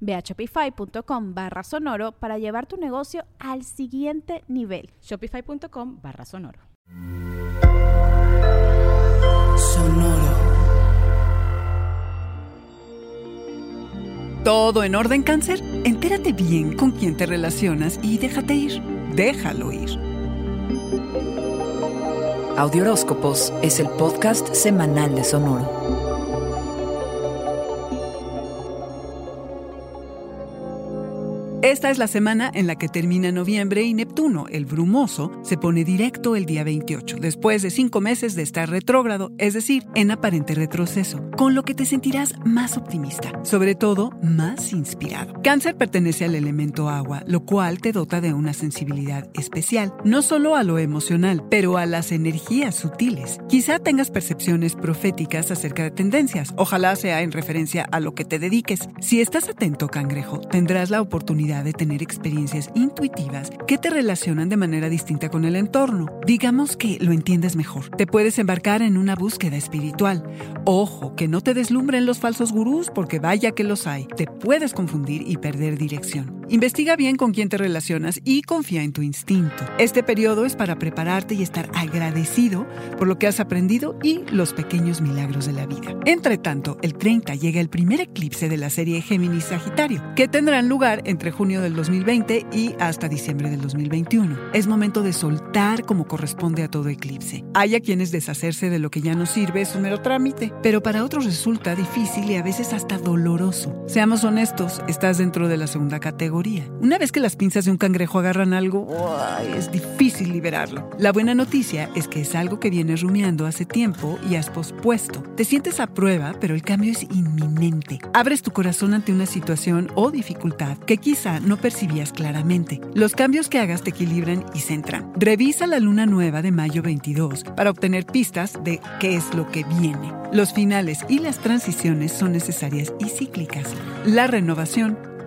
Ve a shopify.com barra sonoro para llevar tu negocio al siguiente nivel. Shopify.com barra sonoro. Sonoro. ¿Todo en orden, cáncer? Entérate bien con quién te relacionas y déjate ir. Déjalo ir. Audioróscopos es el podcast semanal de Sonoro. Esta es la semana en la que termina noviembre y Neptuno, el brumoso, se pone directo el día 28, después de cinco meses de estar retrógrado, es decir, en aparente retroceso, con lo que te sentirás más optimista, sobre todo más inspirado. Cáncer pertenece al elemento agua, lo cual te dota de una sensibilidad especial, no solo a lo emocional, pero a las energías sutiles. Quizá tengas percepciones proféticas acerca de tendencias, ojalá sea en referencia a lo que te dediques. Si estás atento, cangrejo, tendrás la oportunidad de tener experiencias intuitivas que te relacionan de manera distinta con el entorno. Digamos que lo entiendes mejor. Te puedes embarcar en una búsqueda espiritual. Ojo, que no te deslumbren los falsos gurús porque vaya que los hay. Te puedes confundir y perder dirección. Investiga bien con quién te relacionas y confía en tu instinto. Este periodo es para prepararte y estar agradecido por lo que has aprendido y los pequeños milagros de la vida. Entre tanto, el 30 llega el primer eclipse de la serie Géminis Sagitario, que tendrán lugar entre junio del 2020 y hasta diciembre del 2021. Es momento de soltar como corresponde a todo eclipse. Hay a quienes deshacerse de lo que ya no sirve es un mero trámite, pero para otros resulta difícil y a veces hasta doloroso. Seamos honestos, estás dentro de la segunda categoría. Una vez que las pinzas de un cangrejo agarran algo, es difícil liberarlo. La buena noticia es que es algo que vienes rumiando hace tiempo y has pospuesto. Te sientes a prueba, pero el cambio es inminente. Abres tu corazón ante una situación o dificultad que quizá no percibías claramente. Los cambios que hagas te equilibran y centran. Revisa la luna nueva de mayo 22 para obtener pistas de qué es lo que viene. Los finales y las transiciones son necesarias y cíclicas. La renovación,